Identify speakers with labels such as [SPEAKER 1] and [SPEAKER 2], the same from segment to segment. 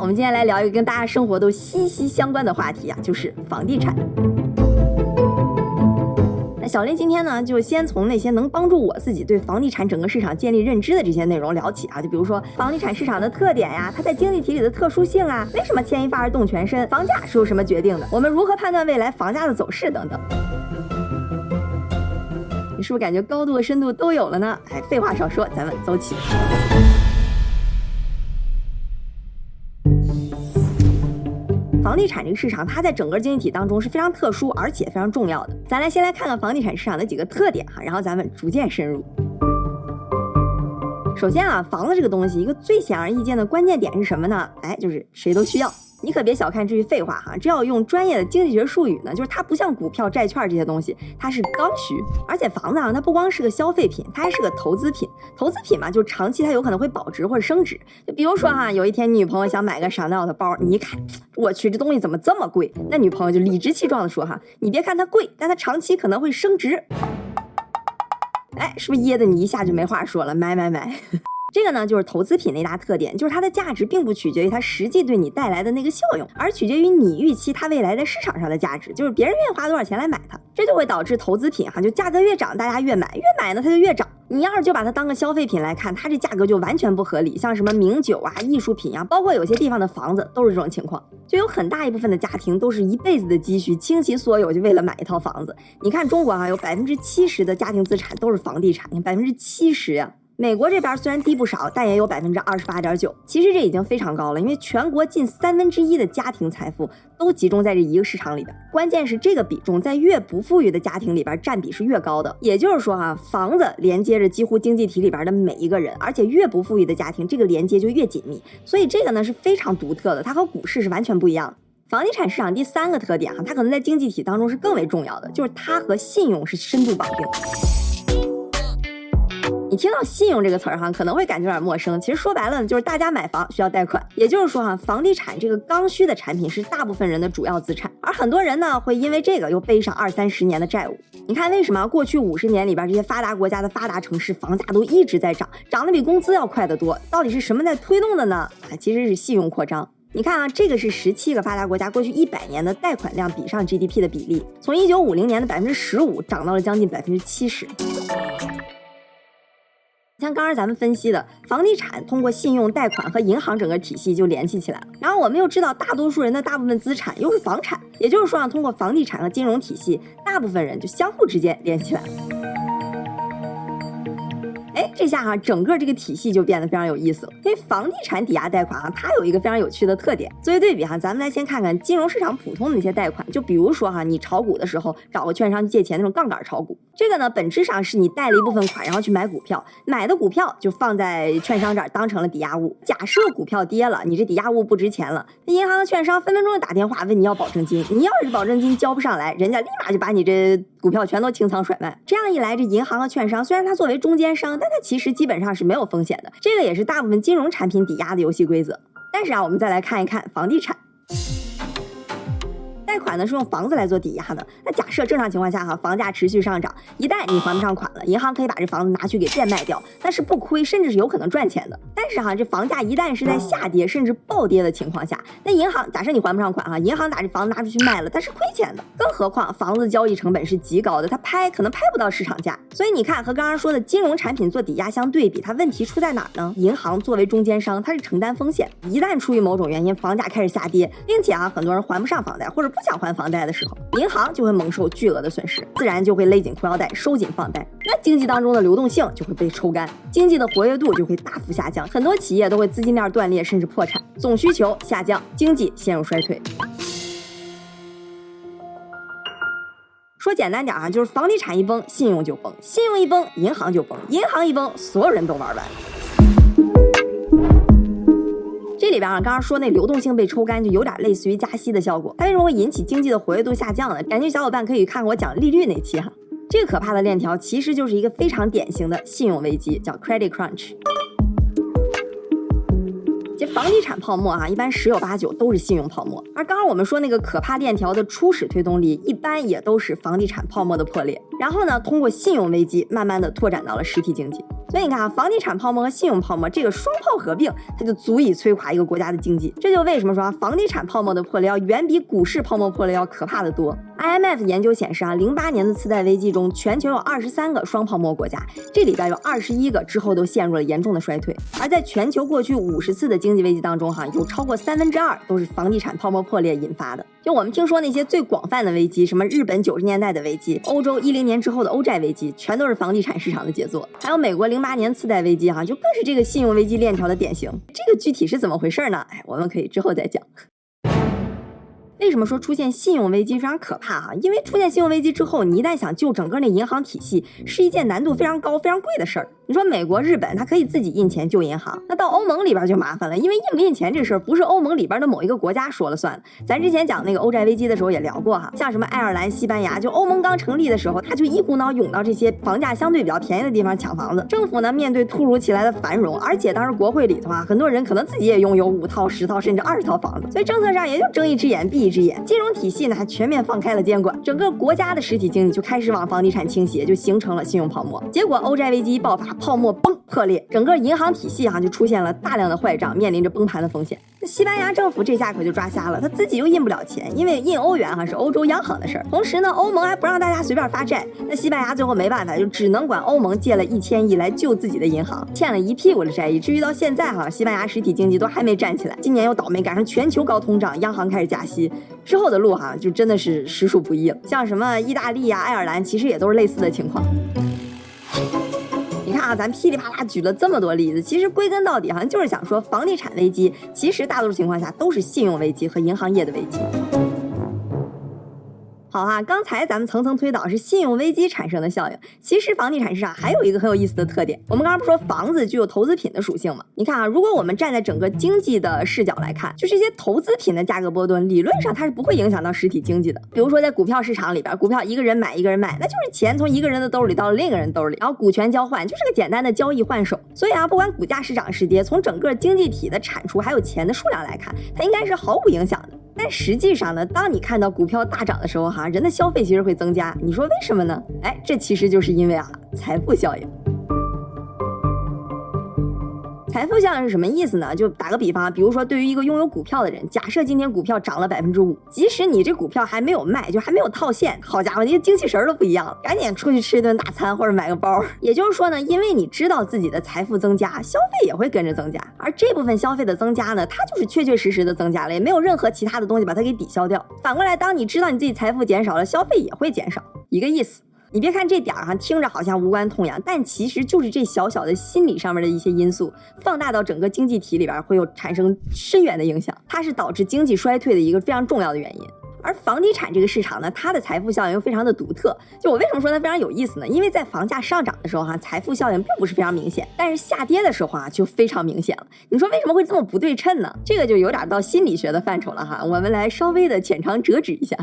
[SPEAKER 1] 我们今天来聊一个跟大家生活都息息相关的话题啊，就是房地产。那小林今天呢，就先从那些能帮助我自己对房地产整个市场建立认知的这些内容聊起啊，就比如说房地产市场的特点呀，它在经济体里的特殊性啊，为什么牵一发而动全身，房价是由什么决定的，我们如何判断未来房价的走势等等。你是不是感觉高度和深度都有了呢？哎，废话少说，咱们走起。房地产这个市场，它在整个经济体当中是非常特殊，而且非常重要的。咱来先来看看房地产市场的几个特点哈，然后咱们逐渐深入。首先啊，房子这个东西，一个最显而易见的关键点是什么呢？哎，就是谁都需要。你可别小看这句废话哈，这要用专业的经济学术语呢，就是它不像股票、债券这些东西，它是刚需。而且房子啊，它不光是个消费品，它还是个投资品。投资品嘛，就长期它有可能会保值或者升值。就比如说哈，有一天你女朋友想买个 Chanel 的包，你一看，我去，这东西怎么这么贵？那女朋友就理直气壮的说哈，你别看它贵，但它长期可能会升值。哎，是不是噎得你一下就没话说了？买买买！这个呢，就是投资品的一大特点，就是它的价值并不取决于它实际对你带来的那个效用，而取决于你预期它未来在市场上的价值，就是别人愿意花多少钱来买它，这就会导致投资品哈，就价格越涨，大家越买，越买呢它就越涨。你要是就把它当个消费品来看，它这价格就完全不合理。像什么名酒啊、艺术品啊，包括有些地方的房子都是这种情况，就有很大一部分的家庭都是一辈子的积蓄倾其所有，就为了买一套房子。你看中国啊，有百分之七十的家庭资产都是房地产，你百分之七十呀。美国这边虽然低不少，但也有百分之二十八点九。其实这已经非常高了，因为全国近三分之一的家庭财富都集中在这一个市场里边。关键是这个比重在越不富裕的家庭里边占比是越高的。也就是说哈，房子连接着几乎经济体里边的每一个人，而且越不富裕的家庭，这个连接就越紧密。所以这个呢是非常独特的，它和股市是完全不一样的。房地产市场第三个特点哈，它可能在经济体当中是更为重要的，就是它和信用是深度绑定。你听到信用这个词儿哈，可能会感觉有点陌生。其实说白了呢，就是大家买房需要贷款。也就是说哈，房地产这个刚需的产品是大部分人的主要资产，而很多人呢会因为这个又背上二三十年的债务。你看为什么过去五十年里边这些发达国家的发达城市房价都一直在涨，涨得比工资要快得多？到底是什么在推动的呢？啊，其实是信用扩张。你看啊，这个是十七个发达国家过去一百年的贷款量比上 GDP 的比例，从一九五零年的百分之十五涨到了将近百分之七十。像刚刚咱们分析的，房地产通过信用贷款和银行整个体系就联系起来了。然后我们又知道，大多数人的大部分资产又是房产，也就是说啊，通过房地产和金融体系，大部分人就相互之间联系起来了。哎，这下哈，整个这个体系就变得非常有意思了。因为房地产抵押贷款啊，它有一个非常有趣的特点。作为对比哈，咱们来先看看金融市场普通的那些贷款，就比如说哈，你炒股的时候找个券商借钱那种杠杆炒股，这个呢本质上是你贷了一部分款，然后去买股票，买的股票就放在券商这儿当成了抵押物。假设股票跌了，你这抵押物不值钱了，那银行的券商分分钟就打电话问你要保证金，你要是保证金交不上来，人家立马就把你这股票全都清仓甩卖。这样一来，这银行和券商虽然它作为中间商，但它其实基本上是没有风险的，这个也是大部分金融产品抵押的游戏规则。但是啊，我们再来看一看房地产。贷款呢是用房子来做抵押的。那假设正常情况下哈，房价持续上涨，一旦你还不上款了，银行可以把这房子拿去给变卖掉，那是不亏，甚至是有可能赚钱的。但是哈，这房价一旦是在下跌甚至暴跌的情况下，那银行假设你还不上款哈，银行把这房子拿出去卖了，它是亏钱的。更何况房子交易成本是极高的，它拍可能拍不到市场价。所以你看，和刚刚说的金融产品做抵押相对比，它问题出在哪儿呢？银行作为中间商，它是承担风险，一旦出于某种原因房价开始下跌，并且啊很多人还不上房贷或者不。不想还房贷的时候，银行就会蒙受巨额的损失，自然就会勒紧裤腰带收紧放贷，那经济当中的流动性就会被抽干，经济的活跃度就会大幅下降，很多企业都会资金链断裂甚至破产，总需求下降，经济陷入衰退。说简单点啊，就是房地产一崩，信用就崩；信用一崩，银行就崩；银行一崩，所有人都玩完。这里边啊，刚刚说那流动性被抽干，就有点类似于加息的效果。它为什么会引起经济的活跃度下降呢？感兴趣小伙伴可以看我讲利率那期哈。这个可怕的链条其实就是一个非常典型的信用危机，叫 credit crunch。这房地产泡沫啊，一般十有八九都是信用泡沫。而刚刚我们说那个可怕链条的初始推动力，一般也都是房地产泡沫的破裂。然后呢，通过信用危机，慢慢的拓展到了实体经济。所以你看啊，房地产泡沫和信用泡沫这个双泡合并，它就足以摧垮一个国家的经济。这就为什么说啊，房地产泡沫的破裂要远比股市泡沫破裂要可怕的多。IMF 研究显示啊，零八年的次贷危机中，全球有二十三个双泡沫国家，这里边有二十一个之后都陷入了严重的衰退。而在全球过去五十次的经济危机当中，哈，有超过三分之二都是房地产泡沫破裂引发的。就我们听说那些最广泛的危机，什么日本九十年代的危机，欧洲一零年之后的欧债危机，全都是房地产市场的杰作。还有美国零八年次贷危机，哈，就更是这个信用危机链条的典型。这个具体是怎么回事呢？哎，我们可以之后再讲。为什么说出现信用危机非常可怕哈？因为出现信用危机之后，你一旦想救整个那银行体系，是一件难度非常高、非常贵的事儿。你说美国、日本，它可以自己印钱救银行，那到欧盟里边就麻烦了，因为印不印钱这事儿不是欧盟里边的某一个国家说了算。咱之前讲那个欧债危机的时候也聊过哈，像什么爱尔兰、西班牙，就欧盟刚成立的时候，他就一股脑涌到这些房价相对比较便宜的地方抢房子。政府呢，面对突如其来的繁荣，而且当时国会里头啊，很多人可能自己也拥有五套、十套甚至二十套房子，所以政策上也就睁一只眼闭一只眼。金融体系呢，还全面放开了监管，整个国家的实体经济就开始往房地产倾斜，就形成了信用泡沫。结果欧债危机爆发，泡沫崩破。裂，整个银行体系哈就出现了大量的坏账，面临着崩盘的风险。那西班牙政府这下可就抓瞎了，他自己又印不了钱，因为印欧元哈是欧洲央行的事儿。同时呢，欧盟还不让大家随便发债，那西班牙最后没办法，就只能管欧盟借了一千亿来救自己的银行，欠了一屁股的债，以至于到现在哈，西班牙实体经济都还没站起来。今年又倒霉赶上全球高通胀，央行开始加息，之后的路哈就真的是实属不易了。像什么意大利呀、爱尔兰，其实也都是类似的情况。咱噼里啪啦举了这么多例子，其实归根到底，好像就是想说，房地产危机其实大多数情况下都是信用危机和银行业的危机。好哈，刚才咱们层层推导是信用危机产生的效应。其实房地产市场还有一个很有意思的特点，我们刚刚不说房子具有投资品的属性吗？你看啊，如果我们站在整个经济的视角来看，就这些投资品的价格波动，理论上它是不会影响到实体经济的。比如说在股票市场里边，股票一个人买一个人卖，那就是钱从一个人的兜里到了另一个人兜里，然后股权交换就是个简单的交易换手。所以啊，不管股价是涨是跌，从整个经济体的产出还有钱的数量来看，它应该是毫无影响的。但实际上呢，当你看到股票大涨的时候，哈，人的消费其实会增加。你说为什么呢？哎，这其实就是因为啊，财富效应。财富效应是什么意思呢？就打个比方，比如说对于一个拥有股票的人，假设今天股票涨了百分之五，即使你这股票还没有卖，就还没有套现，好家伙，你精气神都不一样了，赶紧出去吃一顿大餐或者买个包。也就是说呢，因为你知道自己的财富增加，消费也会跟着增加，而这部分消费的增加呢，它就是确确实实的增加了，也没有任何其他的东西把它给抵消掉。反过来，当你知道你自己财富减少了，消费也会减少，一个意思。你别看这点儿哈，听着好像无关痛痒，但其实就是这小小的心理上面的一些因素，放大到整个经济体里边，会有产生深远的影响。它是导致经济衰退的一个非常重要的原因。而房地产这个市场呢，它的财富效应又非常的独特。就我为什么说它非常有意思呢？因为在房价上涨的时候哈，财富效应并不是非常明显，但是下跌的时候啊，就非常明显了。你说为什么会这么不对称呢？这个就有点到心理学的范畴了哈。我们来稍微的浅尝辄止一下。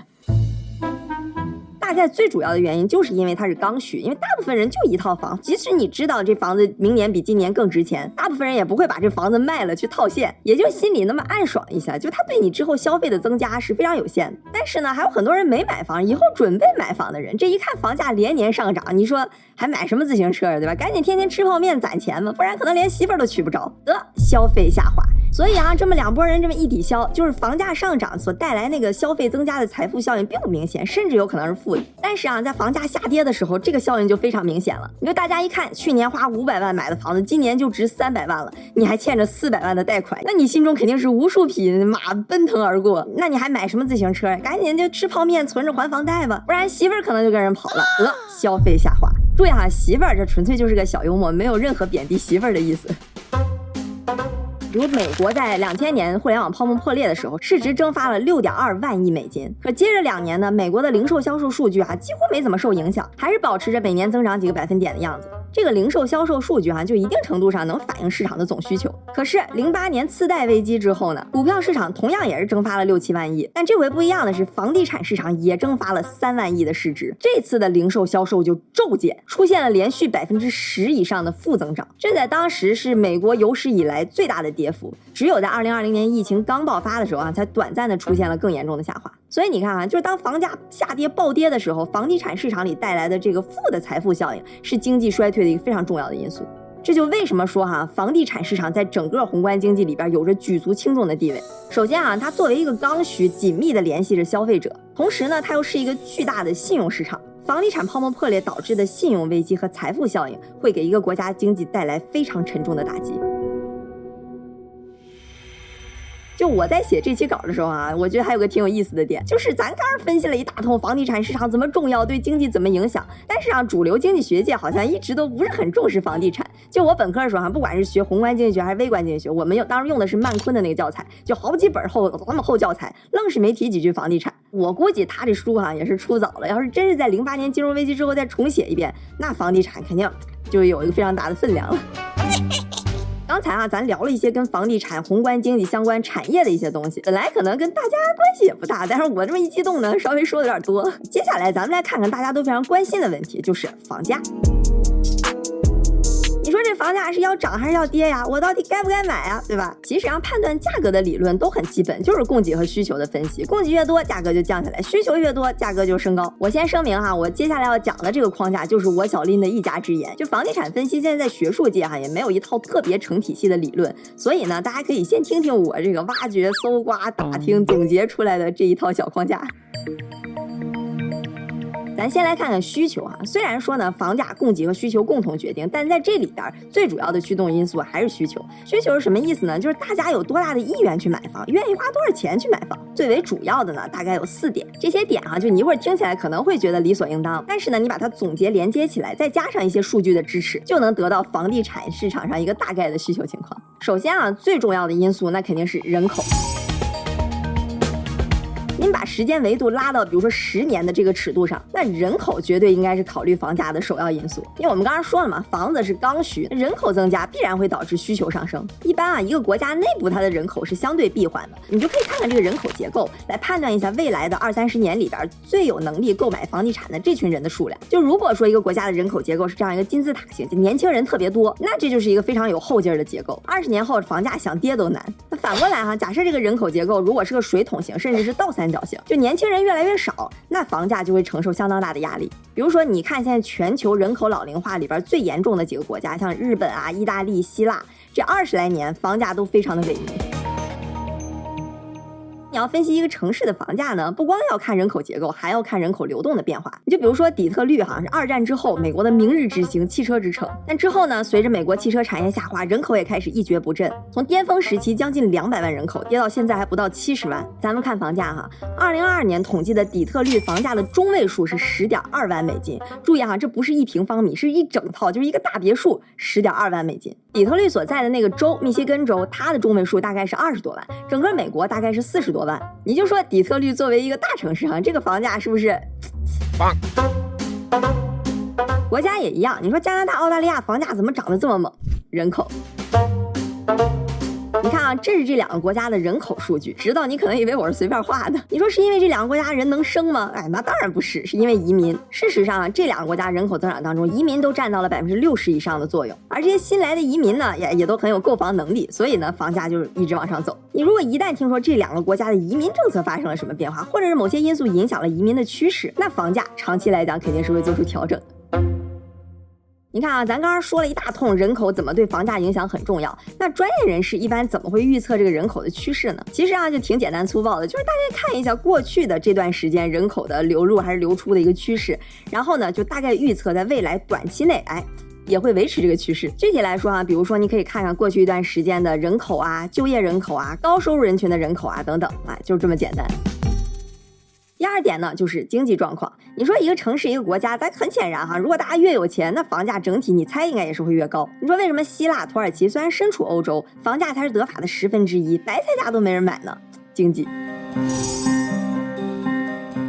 [SPEAKER 1] 大概最主要的原因就是因为它是刚需，因为大部分人就一套房，即使你知道这房子明年比今年更值钱，大部分人也不会把这房子卖了去套现，也就心里那么暗爽一下，就他对你之后消费的增加是非常有限的。但是呢，还有很多人没买房，以后准备买房的人，这一看房价连年上涨，你说还买什么自行车呀，对吧？赶紧天天吃泡面攒钱吧，不然可能连媳妇儿都娶不着，得消费下滑。所以啊，这么两拨人这么一抵消，就是房价上涨所带来那个消费增加的财富效应并不明显，甚至有可能是负的。但是啊，在房价下跌的时候，这个效应就非常明显了。你说大家一看，去年花五百万买的房子，今年就值三百万了，你还欠着四百万的贷款，那你心中肯定是无数匹马奔腾而过。那你还买什么自行车？赶紧就吃泡面存着还房贷吧，不然媳妇儿可能就跟人跑了。得消费下滑。注意哈，媳妇儿这纯粹就是个小幽默，没有任何贬低媳妇儿的意思。比如美国在两千年互联网泡沫破裂的时候，市值蒸发了六点二万亿美金。可接着两年呢，美国的零售销售数据啊，几乎没怎么受影响，还是保持着每年增长几个百分点的样子。这个零售销售数据哈，就一定程度上能反映市场的总需求。可是零八年次贷危机之后呢，股票市场同样也是蒸发了六七万亿，但这回不一样的是，房地产市场也蒸发了三万亿的市值。这次的零售销售就骤减，出现了连续百分之十以上的负增长，这在当时是美国有史以来最大的跌跌幅。只有在二零二零年疫情刚爆发的时候啊，才短暂的出现了更严重的下滑。所以你看啊，就是当房价下跌暴跌的时候，房地产市场里带来的这个负的财富效应，是经济衰退的一个非常重要的因素。这就为什么说哈，房地产市场在整个宏观经济里边有着举足轻重的地位。首先啊，它作为一个刚需，紧密的联系着消费者，同时呢，它又是一个巨大的信用市场。房地产泡沫破裂导致的信用危机和财富效应，会给一个国家经济带来非常沉重的打击。就我在写这期稿的时候啊，我觉得还有个挺有意思的点，就是咱刚分析了一大通房地产市场怎么重要，对经济怎么影响，但是啊，主流经济学界好像一直都不是很重视房地产。就我本科的时候哈，不管是学宏观经济学还是微观经济学，我们用当时用的是曼昆的那个教材，就好几本厚那么厚教材，愣是没提几句房地产。我估计他这书哈也是出早了，要是真是在零八年金融危机之后再重写一遍，那房地产肯定就有一个非常大的分量了。刚才啊，咱聊了一些跟房地产、宏观经济相关产业的一些东西，本来可能跟大家关系也不大，但是我这么一激动呢，稍微说的有点多。接下来咱们来看看大家都非常关心的问题，就是房价。说这房价是要涨还是要跌呀？我到底该不该买呀？对吧？其实上，判断价格的理论都很基本，就是供给和需求的分析。供给越多，价格就降下来；需求越多，价格就升高。我先声明哈，我接下来要讲的这个框架就是我小林的一家之言。就房地产分析，现在在学术界哈也没有一套特别成体系的理论，所以呢，大家可以先听听我这个挖掘、搜刮、打听、总结出来的这一套小框架。咱先来看看需求哈，虽然说呢，房价供给和需求共同决定，但在这里边最主要的驱动因素还是需求。需求是什么意思呢？就是大家有多大的意愿去买房，愿意花多少钱去买房。最为主要的呢，大概有四点。这些点哈，就你一会儿听起来可能会觉得理所应当，但是呢，你把它总结连接起来，再加上一些数据的支持，就能得到房地产市场上一个大概的需求情况。首先啊，最重要的因素那肯定是人口。您把时间维度拉到，比如说十年的这个尺度上，那人口绝对应该是考虑房价的首要因素。因为我们刚刚说了嘛，房子是刚需，人口增加必然会导致需求上升。一般啊，一个国家内部它的人口是相对闭环的，你就可以看看这个人口结构，来判断一下未来的二三十年里边最有能力购买房地产的这群人的数量。就如果说一个国家的人口结构是这样一个金字塔型，就年轻人特别多，那这就是一个非常有后劲儿的结构。二十年后房价想跌都难。那反过来哈，假设这个人口结构如果是个水桶型，甚至是倒三。角就年轻人越来越少，那房价就会承受相当大的压力。比如说，你看现在全球人口老龄化里边最严重的几个国家，像日本啊、意大利、希腊，这二十来年房价都非常的萎靡。你要分析一个城市的房价呢，不光要看人口结构，还要看人口流动的变化。你就比如说底特律，哈是二战之后美国的明日之星、汽车之城。但之后呢，随着美国汽车产业下滑，人口也开始一蹶不振。从巅峰时期将近两百万人口，跌到现在还不到七十万。咱们看房价哈，二零二二年统计的底特律房价的中位数是十点二万美金。注意哈，这不是一平方米，是一整套，就是一个大别墅，十点二万美金。底特律所在的那个州，密歇根州，它的中位数大概是二十多万，整个美国大概是四十多万。你就说底特律作为一个大城市哈，这个房价是不是？国家也一样，你说加拿大、澳大利亚房价怎么涨得这么猛？人口。你看啊，这是这两个国家的人口数据，知道你可能以为我是随便画的。你说是因为这两个国家人能生吗？哎，那当然不是，是因为移民。事实上啊，这两个国家人口增长当中，移民都占到了百分之六十以上的作用。而这些新来的移民呢，也也都很有购房能力，所以呢，房价就是一直往上走。你如果一旦听说这两个国家的移民政策发生了什么变化，或者是某些因素影响了移民的趋势，那房价长期来讲肯定是会做出调整的。你看啊，咱刚刚说了一大通人口怎么对房价影响很重要。那专业人士一般怎么会预测这个人口的趋势呢？其实啊，就挺简单粗暴的，就是大概看一下过去的这段时间人口的流入还是流出的一个趋势，然后呢，就大概预测在未来短期内，哎，也会维持这个趋势。具体来说啊，比如说你可以看看过去一段时间的人口啊、就业人口啊、高收入人群的人口啊等等，哎，就是这么简单。第二点呢，就是经济状况。你说一个城市、一个国家，咱很显然哈，如果大家越有钱，那房价整体你猜应该也是会越高。你说为什么希腊、土耳其虽然身处欧洲，房价才是德法的十分之一，白菜价都没人买呢？经济。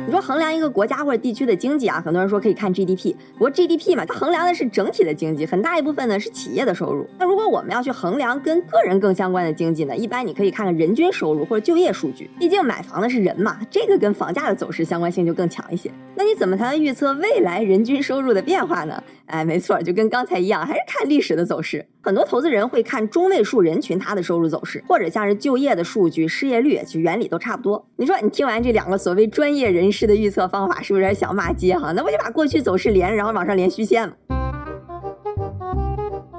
[SPEAKER 1] 你说衡量一个国家或者地区的经济啊，很多人说可以看 GDP，不过 GDP 嘛，它衡量的是整体的经济，很大一部分呢是企业的收入。那如果我们要去衡量跟个人更相关的经济呢，一般你可以看看人均收入或者就业数据，毕竟买房的是人嘛，这个跟房价的走势相关性就更强一些。那你怎么才能预测未来人均收入的变化呢？哎，没错，就跟刚才一样，还是看历史的走势。很多投资人会看中位数人群他的收入走势，或者像是就业的数据、失业率，其实原理都差不多。你说你听完这两个所谓专业人士的预测方法，是不是有点想骂街哈？那不就把过去走势连，然后往上连虚线吗？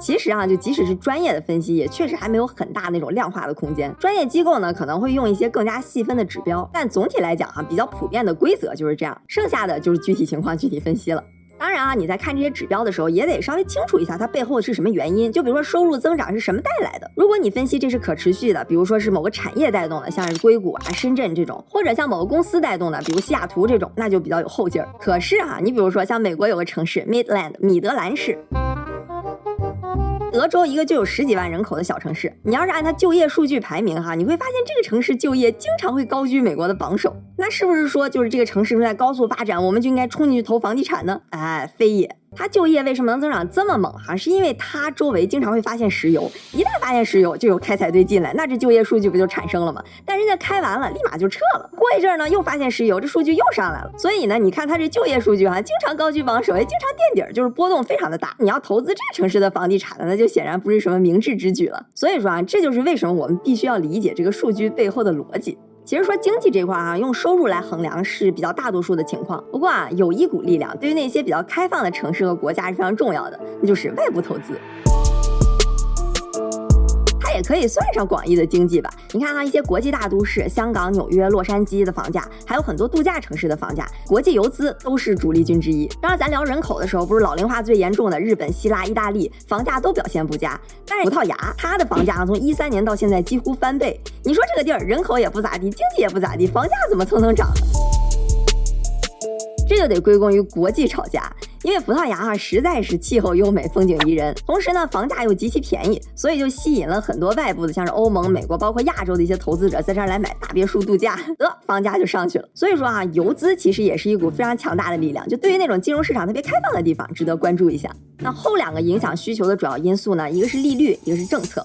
[SPEAKER 1] 其实啊，就即使是专业的分析，也确实还没有很大那种量化的空间。专业机构呢，可能会用一些更加细分的指标，但总体来讲哈，比较普遍的规则就是这样，剩下的就是具体情况具体分析了。当然啊，你在看这些指标的时候，也得稍微清楚一下它背后是什么原因。就比如说收入增长是什么带来的，如果你分析这是可持续的，比如说是某个产业带动的，像是硅谷啊、深圳这种，或者像某个公司带动的，比如西雅图这种，那就比较有后劲儿。可是啊，你比如说像美国有个城市 Midland 米德兰市。德州一个就有十几万人口的小城市，你要是按它就业数据排名哈，你会发现这个城市就业经常会高居美国的榜首。那是不是说就是这个城市正在高速发展，我们就应该冲进去投房地产呢？哎，非也。它就业为什么能增长这么猛哈？是因为它周围经常会发现石油，一旦发现石油，就有开采队进来，那这就业数据不就产生了吗？但人家开完了，立马就撤了。过一阵儿呢，又发现石油，这数据又上来了。所以呢，你看它这就业数据哈，经常高居榜首，也经常垫底，就是波动非常的大。你要投资这城市的房地产呢，那就显然不是什么明智之举了。所以说啊，这就是为什么我们必须要理解这个数据背后的逻辑。其实说经济这块儿啊，用收入来衡量是比较大多数的情况。不过啊，有一股力量对于那些比较开放的城市和国家是非常重要的，那就是外部投资。可以算上广义的经济吧。你看哈，一些国际大都市，香港、纽约、洛杉矶的房价，还有很多度假城市的房价，国际游资都是主力军之一。当然，咱聊人口的时候，不是老龄化最严重的日本、希腊、意大利，房价都表现不佳。但是葡萄牙，它的房价从一三年到现在几乎翻倍。你说这个地儿人口也不咋地，经济也不咋地，房价怎么蹭蹭涨？这就得归功于国际炒家。因为葡萄牙啊实在是气候优美、风景宜人，同时呢房价又极其便宜，所以就吸引了很多外部的，像是欧盟、美国，包括亚洲的一些投资者在这儿来买大别墅度假，得房价就上去了。所以说啊，游资其实也是一股非常强大的力量，就对于那种金融市场特别开放的地方，值得关注一下。那后两个影响需求的主要因素呢，一个是利率，一个是政策。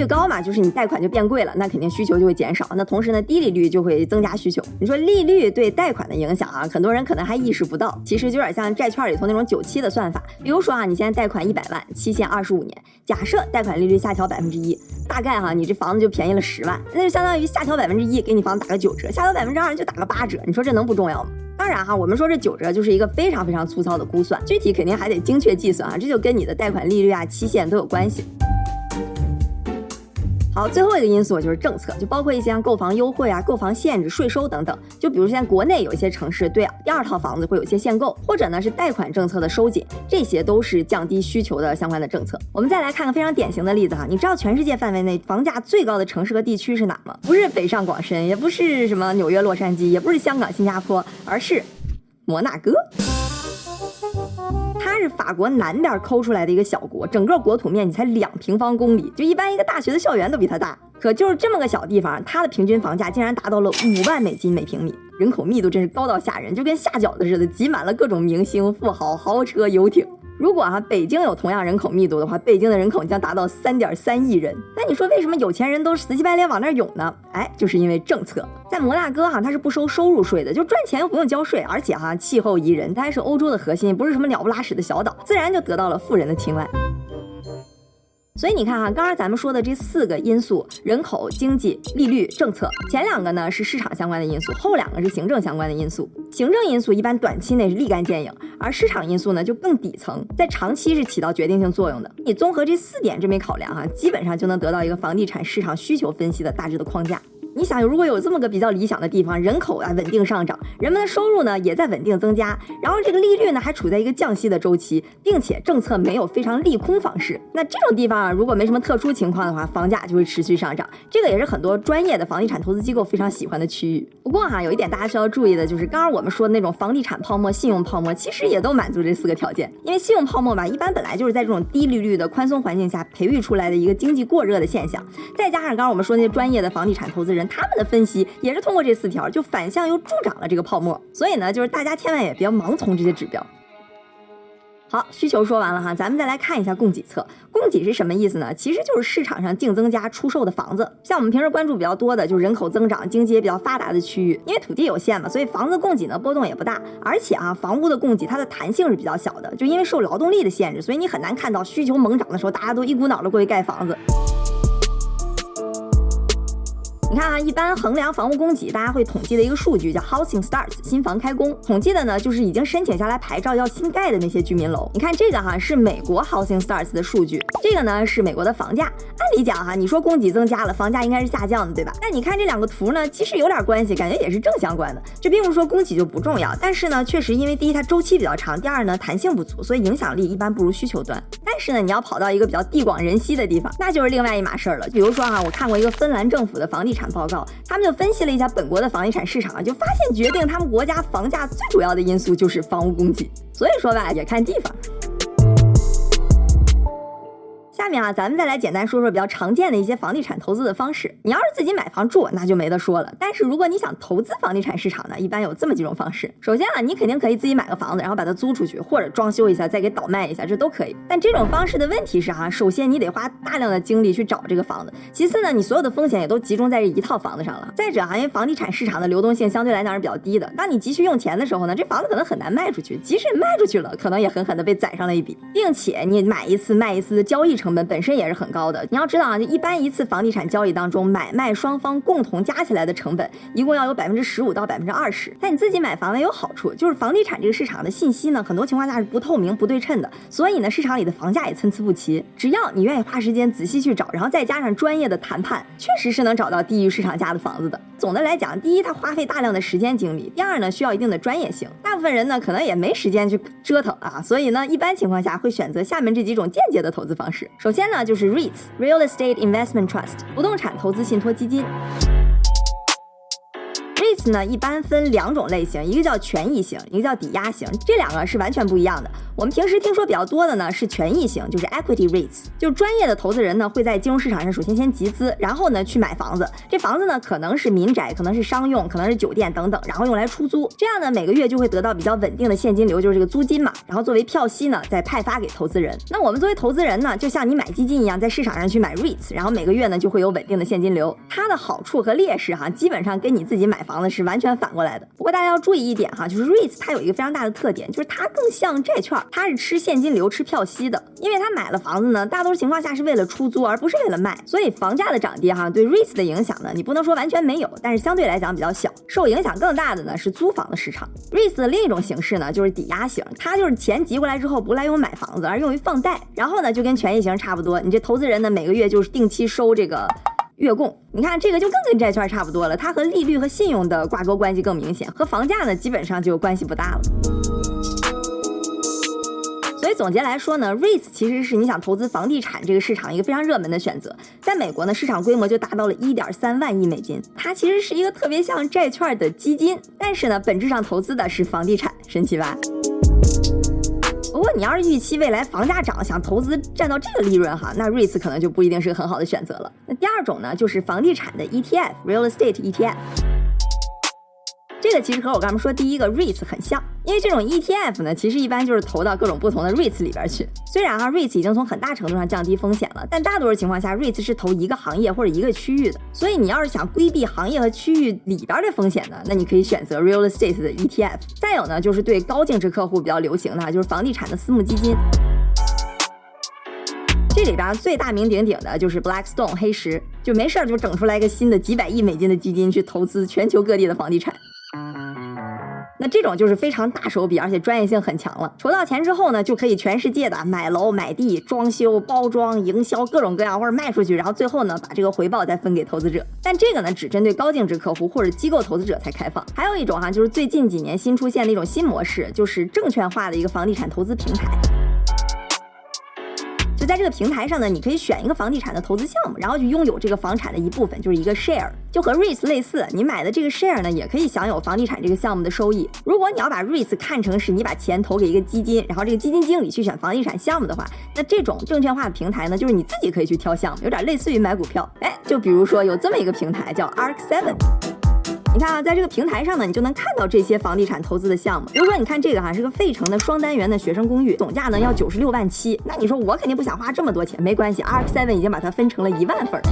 [SPEAKER 1] 率高嘛，就是你贷款就变贵了，那肯定需求就会减少。那同时呢，低利率就会增加需求。你说利率对贷款的影响啊，很多人可能还意识不到，其实就有点像债券里头那种九期的算法。比如说啊，你现在贷款一百万，期限二十五年，假设贷款利率下调百分之一，大概哈，你这房子就便宜了十万，那就相当于下调百分之一，给你房子打个九折；下调百分之二就打个八折。你说这能不重要吗？当然哈，我们说这九折就是一个非常非常粗糙的估算，具体肯定还得精确计算啊，这就跟你的贷款利率啊、期限都有关系。好，最后一个因素就是政策，就包括一些购房优惠啊、购房限制、税收等等。就比如现在国内有一些城市对第二套房子会有一些限购，或者呢是贷款政策的收紧，这些都是降低需求的相关的政策。我们再来看个非常典型的例子哈，你知道全世界范围内房价最高的城市和地区是哪吗？不是北上广深，也不是什么纽约、洛杉矶，也不是香港、新加坡，而是摩纳哥。它是法国南边抠出来的一个小国，整个国土面积才两平方公里，就一般一个大学的校园都比它大。可就是这么个小地方，它的平均房价竟然达到了五万美金每平米，人口密度真是高到吓人，就跟下饺子似的，挤满了各种明星、富豪、豪车、游艇。如果啊北京有同样人口密度的话，北京的人口将达到三点三亿人。那你说为什么有钱人都死乞白赖往那儿涌呢？哎，就是因为政策。在摩纳哥哈，它是不收收入税的，就赚钱又不用交税，而且哈气候宜人，它还是欧洲的核心，不是什么鸟不拉屎的小岛，自然就得到了富人的青睐。所以你看哈，刚刚咱们说的这四个因素：人口、经济、利率、政策，前两个呢是市场相关的因素，后两个是行政相关的因素。行政因素一般短期内是立竿见影，而市场因素呢就更底层，在长期是起到决定性作用的。你综合这四点这么一考量哈，基本上就能得到一个房地产市场需求分析的大致的框架。你想，如果有这么个比较理想的地方，人口啊稳定上涨，人们的收入呢也在稳定增加，然后这个利率呢还处在一个降息的周期，并且政策没有非常利空方式，那这种地方啊，如果没什么特殊情况的话，房价就会持续上涨。这个也是很多专业的房地产投资机构非常喜欢的区域。不过哈，有一点大家需要注意的就是，刚刚我们说的那种房地产泡沫、信用泡沫，其实也都满足这四个条件。因为信用泡沫吧，一般本来就是在这种低利率的宽松环境下培育出来的一个经济过热的现象，再加上刚刚我们说那些专业的房地产投资人，他们的分析。也是通过这四条，就反向又助长了这个泡沫。所以呢，就是大家千万也别盲从这些指标。好，需求说完了哈，咱们再来看一下供给侧。供给是什么意思呢？其实就是市场上净增加出售的房子。像我们平时关注比较多的，就是人口增长、经济也比较发达的区域，因为土地有限嘛，所以房子供给呢波动也不大。而且啊，房屋的供给它的弹性是比较小的，就因为受劳动力的限制，所以你很难看到需求猛涨的时候，大家都一股脑的过去盖房子。你看啊，一般衡量房屋供给，大家会统计的一个数据叫 Housing Starts，新房开工，统计的呢就是已经申请下来牌照要新盖的那些居民楼。你看这个哈是美国 Housing Starts 的数据，这个呢是美国的房价。按理讲哈，你说供给增加了，房价应该是下降的，对吧？但你看这两个图呢，其实有点关系，感觉也是正相关的。这并不是说供给就不重要，但是呢，确实因为第一它周期比较长，第二呢弹性不足，所以影响力一般不如需求端。但是呢，你要跑到一个比较地广人稀的地方，那就是另外一码事儿了。比如说哈，我看过一个芬兰政府的房地产产报告，他们就分析了一下本国的房地产市场，就发现决定他们国家房价最主要的因素就是房屋供给。所以说吧，也看地方。下面啊，咱们再来简单说说比较常见的一些房地产投资的方式。你要是自己买房住，那就没得说了。但是如果你想投资房地产市场呢，一般有这么几种方式。首先啊，你肯定可以自己买个房子，然后把它租出去，或者装修一下再给倒卖一下，这都可以。但这种方式的问题是哈，首先你得花大量的精力去找这个房子，其次呢，你所有的风险也都集中在这一套房子上了。再者哈，因为房地产市场的流动性相对来讲是比较低的，当你急需用钱的时候呢，这房子可能很难卖出去，即使卖出去了，可能也狠狠的被宰上了一笔，并且你买一次卖一次的交易成成本本身也是很。高的，你要知道啊，就一般一次房地产交易当中，买卖双方共同加起来的成本，一共要有百分之十五到百分之二十。但你自己买房呢有好处，就是房地产这个市场的信息呢，很多情况下是不透明、不对称的，所以呢，市场里的房价也参差不齐。只要你愿意花时间仔细去找，然后再加上专业的谈判，确实是能找到低于市场价的房子的。总的来讲，第一，它花费大量的时间精力；第二呢，需要一定的专业性。大部分人呢，可能也没时间去折腾啊，所以呢，一般情况下会选择下面这几种间接的投资方式。首先呢，就是 REITs（Real Estate Investment Trust） 不动产投资信托基金。呢，一般分两种类型，一个叫权益型，一个叫抵押型，这两个是完全不一样的。我们平时听说比较多的呢是权益型，就是 equity REITs，就是专业的投资人呢会在金融市场上首先先集资，然后呢去买房子。这房子呢可能是民宅，可能是商用，可能是酒店等等，然后用来出租。这样呢每个月就会得到比较稳定的现金流，就是这个租金嘛。然后作为票息呢再派发给投资人。那我们作为投资人呢，就像你买基金一样，在市场上去买 REITs，然后每个月呢就会有稳定的现金流。它的好处和劣势哈，基本上跟你自己买房子是完全反过来的。不过大家要注意一点哈，就是 REITs 它有一个非常大的特点，就是它更像债券，它是吃现金。流吃票息的，因为他买了房子呢，大多数情况下是为了出租，而不是为了卖，所以房价的涨跌哈，对 REITs 的影响呢，你不能说完全没有，但是相对来讲比较小。受影响更大的呢是租房的市场。REITs 的另一种形式呢就是抵押型，它就是钱集过来之后不来用买房子，而用于放贷，然后呢就跟权益型差不多，你这投资人呢每个月就是定期收这个月供。你看这个就更跟债券差不多了，它和利率和信用的挂钩关系更明显，和房价呢基本上就关系不大了。所以总结来说呢，REITs 其实是你想投资房地产这个市场一个非常热门的选择。在美国呢，市场规模就达到了一点三万亿美金。它其实是一个特别像债券的基金，但是呢，本质上投资的是房地产，神奇吧？不过你要是预期未来房价涨，想投资占到这个利润哈，那 REITs 可能就不一定是个很好的选择了。那第二种呢，就是房地产的 ETF，Real Estate ETF。这个其实和我刚才说第一个 REITs 很像，因为这种 ETF 呢，其实一般就是投到各种不同的 REITs 里边去。虽然哈 REITs 已经从很大程度上降低风险了，但大多数情况下 REITs 是投一个行业或者一个区域的。所以你要是想规避行业和区域里边的风险呢，那你可以选择 Real Estate 的 ETF。再有呢，就是对高净值客户比较流行的，就是房地产的私募基金。这里边最大名鼎鼎的就是 Blackstone 黑石，就没事儿就整出来一个新的几百亿美金的基金去投资全球各地的房地产。那这种就是非常大手笔，而且专业性很强了。筹到钱之后呢，就可以全世界的买楼、买地、装修、包装、营销各种各样，或者卖出去，然后最后呢，把这个回报再分给投资者。但这个呢，只针对高净值客户或者机构投资者才开放。还有一种哈，就是最近几年新出现的一种新模式，就是证券化的一个房地产投资平台。在这个平台上呢，你可以选一个房地产的投资项目，然后就拥有这个房产的一部分，就是一个 share，就和 REITs 类似。你买的这个 share 呢，也可以享有房地产这个项目的收益。如果你要把 REITs 看成是你把钱投给一个基金，然后这个基金经理去选房地产项目的话，那这种证券化的平台呢，就是你自己可以去挑项目，有点类似于买股票。哎，就比如说有这么一个平台叫 Ark Seven。你看啊，在这个平台上呢，你就能看到这些房地产投资的项目。比如说，你看这个哈，是个费城的双单元的学生公寓，总价呢要九十六万七。那你说我肯定不想花这么多钱，没关系，Arc Seven 已经把它分成了一万份，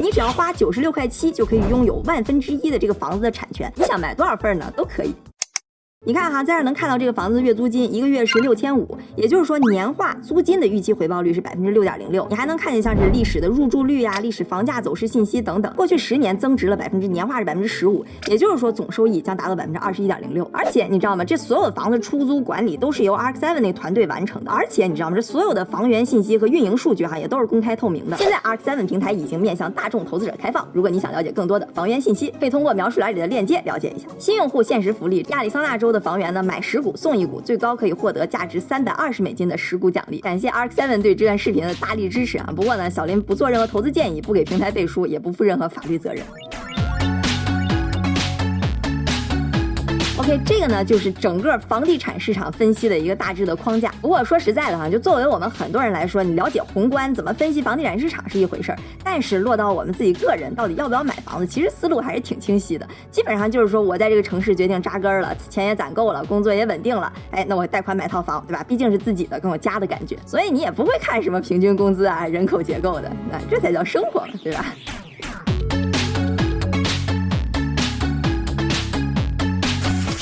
[SPEAKER 1] 你只要花九十六块七就可以拥有万分之一的这个房子的产权。你想买多少份呢，都可以。你看哈，在这能看到这个房子月租金，一个月是六千五，也就是说年化租金的预期回报率是百分之六点零六。你还能看见像是历史的入住率呀、历史房价走势信息等等，过去十年增值了百分之年化是百分之十五，也就是说总收益将达到百分之二十一点零六。而且你知道吗？这所有的房子出租管理都是由 Arc Seven 那团队完成的。而且你知道吗？这所有的房源信息和运营数据哈也都是公开透明的。现在 Arc Seven 平台已经面向大众投资者开放，如果你想了解更多的房源信息，可以通过描述栏里的链接了解一下。新用户限时福利：亚利桑那州的房源呢买十。股送一股，最高可以获得价值三百二十美金的十股奖励。感谢 Arc Seven 对这段视频的大力支持啊！不过呢，小林不做任何投资建议，不给平台背书，也不负任何法律责任。OK，这个呢就是整个房地产市场分析的一个大致的框架。不过说实在的哈，就作为我们很多人来说，你了解宏观怎么分析房地产市场是一回事儿，但是落到我们自己个人到底要不要买房子，其实思路还是挺清晰的。基本上就是说我在这个城市决定扎根了，钱也攒够了，工作也稳定了，哎，那我贷款买套房，对吧？毕竟是自己的，跟我家的感觉。所以你也不会看什么平均工资啊、人口结构的，那这才叫生活，对吧？